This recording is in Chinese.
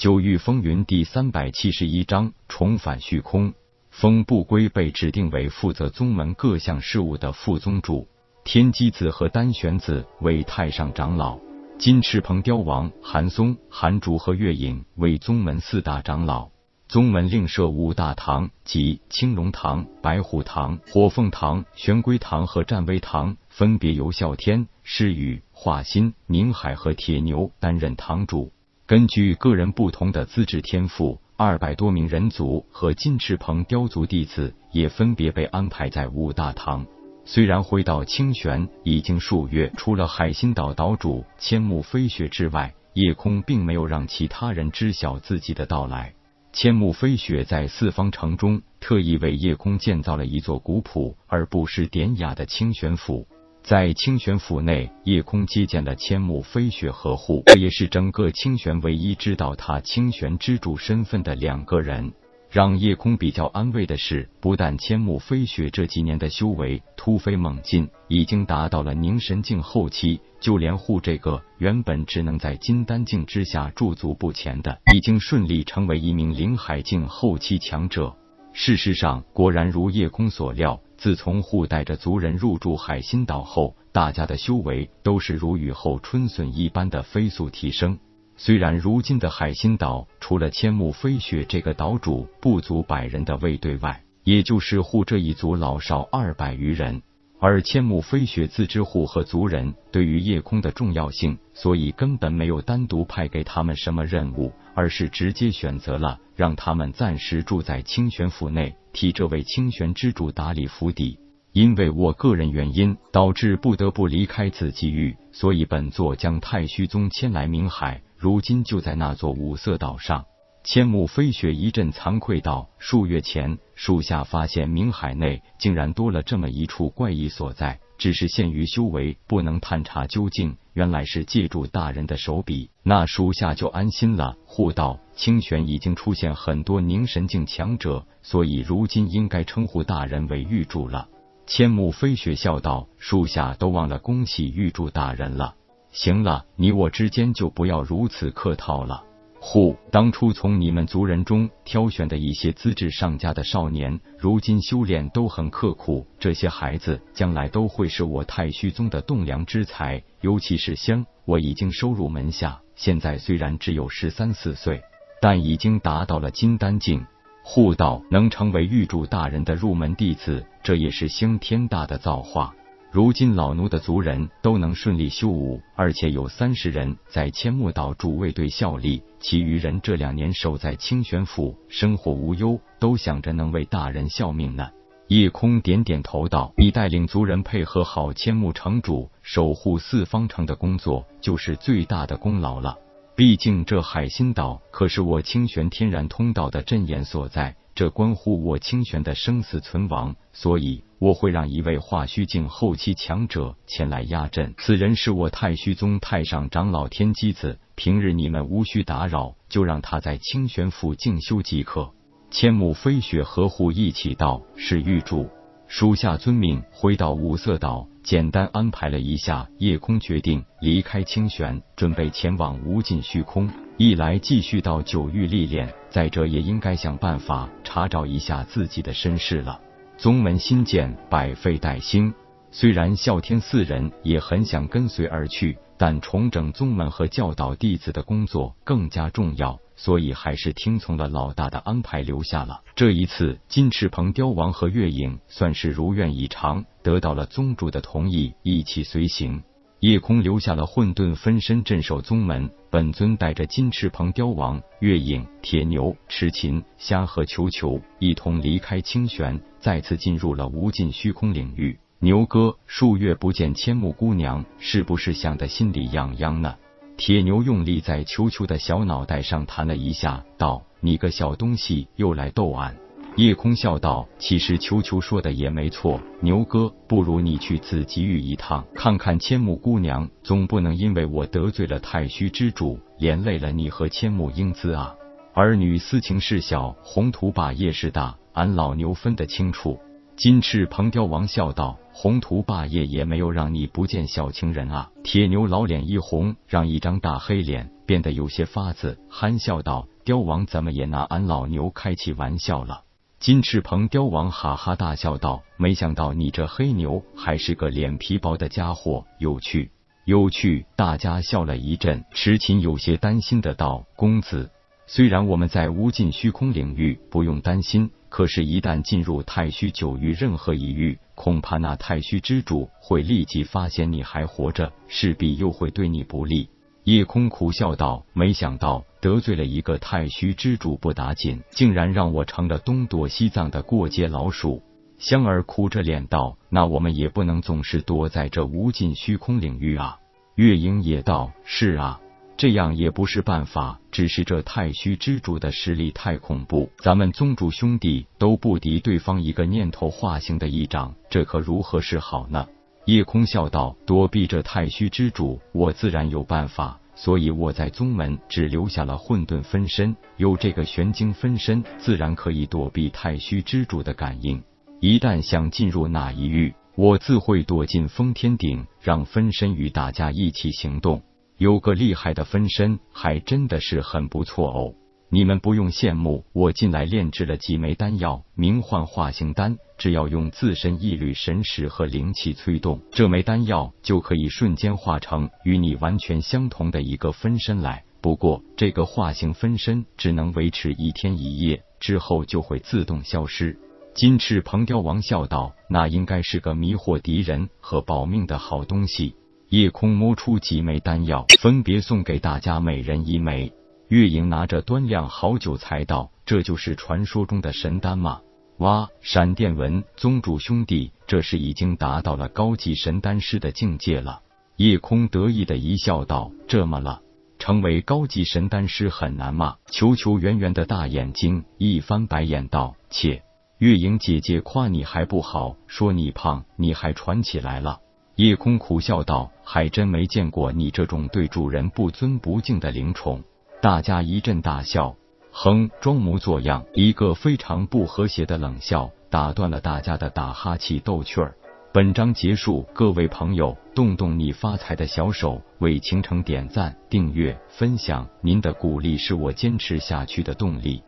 九域风云第三百七十一章重返虚空。风不归被指定为负责宗门各项事务的副宗主，天机子和丹玄子为太上长老，金翅鹏雕王韩松、韩竹和月影为宗门四大长老。宗门另设五大堂，即青龙堂、白虎堂、火凤堂、玄龟堂和战威堂，分别由啸天、诗雨、华心、宁海和铁牛担任堂主。根据个人不同的资质天赋，二百多名人族和金翅鹏雕族弟子也分别被安排在五大堂。虽然回到清玄已经数月，除了海心岛岛主千木飞雪之外，夜空并没有让其他人知晓自己的到来。千木飞雪在四方城中特意为夜空建造了一座古朴而不失典雅的清玄府。在清玄府内，夜空接见了千木飞雪和护，这也是整个清玄唯一知道他清玄之主身份的两个人。让夜空比较安慰的是，不但千木飞雪这几年的修为突飞猛进，已经达到了凝神境后期，就连护这个原本只能在金丹境之下驻足不前的，已经顺利成为一名灵海境后期强者。事实上，果然如夜空所料。自从护带着族人入住海心岛后，大家的修为都是如雨后春笋一般的飞速提升。虽然如今的海心岛除了千木飞雪这个岛主不足百人的卫队外，也就是护这一族老少二百余人。而千木飞雪自知护和族人对于夜空的重要性，所以根本没有单独派给他们什么任务，而是直接选择了让他们暂时住在清玄府内。替这位清玄之主打理府邸，因为我个人原因导致不得不离开此机遇，所以本座将太虚宗迁来明海，如今就在那座五色岛上。千木飞雪一阵惭愧道：“数月前，属下发现冥海内竟然多了这么一处怪异所在。”只是限于修为，不能探查究竟。原来是借助大人的手笔，那属下就安心了。护道清玄已经出现很多凝神境强者，所以如今应该称呼大人为玉柱了。千木飞雪笑道：“属下都忘了恭喜玉柱大人了。行了，你我之间就不要如此客套了。”护！当初从你们族人中挑选的一些资质上佳的少年，如今修炼都很刻苦。这些孩子将来都会是我太虚宗的栋梁之才，尤其是香，我已经收入门下。现在虽然只有十三四岁，但已经达到了金丹境。护道能成为玉柱大人的入门弟子，这也是星天大的造化。如今老奴的族人都能顺利修武，而且有三十人在千木岛主卫队效力，其余人这两年守在清玄府，生活无忧，都想着能为大人效命呢。夜空点点头道：“你带领族人配合好千木城主守护四方城的工作，就是最大的功劳了。毕竟这海心岛可是我清玄天然通道的阵眼所在。”这关乎我清玄的生死存亡，所以我会让一位化虚境后期强者前来压阵。此人是我太虚宗太上长老天机子，平日你们无需打扰，就让他在清玄府静修即可。千木飞雪和护一起道：“是玉柱，属下遵命。”回到五色岛，简单安排了一下，夜空决定离开清玄，准备前往无尽虚空。一来继续到九域历练，再者也应该想办法查找一下自己的身世了。宗门新建，百废待兴。虽然啸天四人也很想跟随而去，但重整宗门和教导弟子的工作更加重要，所以还是听从了老大的安排留下了。这一次，金翅鹏雕王和月影算是如愿以偿，得到了宗主的同意，一起随行。夜空留下了混沌分身镇守宗门，本尊带着金翅鹏雕王、月影、铁牛、痴琴、虾和球球一同离开清玄，再次进入了无尽虚空领域。牛哥，数月不见千木姑娘，是不是想得心里痒痒呢？铁牛用力在球球的小脑袋上弹了一下，道：“你个小东西，又来逗俺。”夜空笑道：“其实球球说的也没错，牛哥，不如你去紫极域一趟，看看千木姑娘，总不能因为我得罪了太虚之主，连累了你和千木英姿啊！儿女私情事小，宏图霸业事大，俺老牛分得清楚。”金翅鹏雕王笑道：“宏图霸业也没有让你不见小情人啊！”铁牛老脸一红，让一张大黑脸变得有些发紫，憨笑道：“雕王怎么也拿俺老牛开起玩笑了？”金翅鹏雕王哈哈大笑道：“没想到你这黑牛还是个脸皮薄的家伙，有趣，有趣！”大家笑了一阵。痴琴有些担心的道：“公子，虽然我们在无尽虚空领域不用担心。”可是，一旦进入太虚九域任何一域，恐怕那太虚之主会立即发现你还活着，势必又会对你不利。夜空苦笑道：“没想到得罪了一个太虚之主不打紧，竟然让我成了东躲西藏的过街老鼠。”香儿苦着脸道：“那我们也不能总是躲在这无尽虚空领域啊。”月影也道：“是啊。”这样也不是办法，只是这太虚之主的实力太恐怖，咱们宗主兄弟都不敌对方一个念头化形的一掌，这可如何是好呢？夜空笑道：“躲避这太虚之主，我自然有办法。所以我在宗门只留下了混沌分身，有这个玄晶分身，自然可以躲避太虚之主的感应。一旦想进入那一域，我自会躲进封天顶，让分身与大家一起行动。”有个厉害的分身，还真的是很不错哦。你们不用羡慕，我近来炼制了几枚丹药，名唤化形丹。只要用自身一缕神识和灵气催动，这枚丹药就可以瞬间化成与你完全相同的一个分身来。不过，这个化形分身只能维持一天一夜，之后就会自动消失。金翅鹏雕王笑道：“那应该是个迷惑敌人和保命的好东西。”夜空摸出几枚丹药，分别送给大家每人一枚。月影拿着端量好久，才道：“这就是传说中的神丹吗？”哇！闪电文宗主兄弟，这是已经达到了高级神丹师的境界了。夜空得意的一笑道：“这么了，成为高级神丹师很难吗？”球球圆圆的大眼睛一翻白眼道：“切，月影姐姐夸你还不好，说你胖，你还传起来了。”夜空苦笑道：“还真没见过你这种对主人不尊不敬的灵宠。”大家一阵大笑，哼，装模作样，一个非常不和谐的冷笑打断了大家的打哈气逗趣儿。本章结束，各位朋友，动动你发财的小手，为倾城点赞、订阅、分享，您的鼓励是我坚持下去的动力。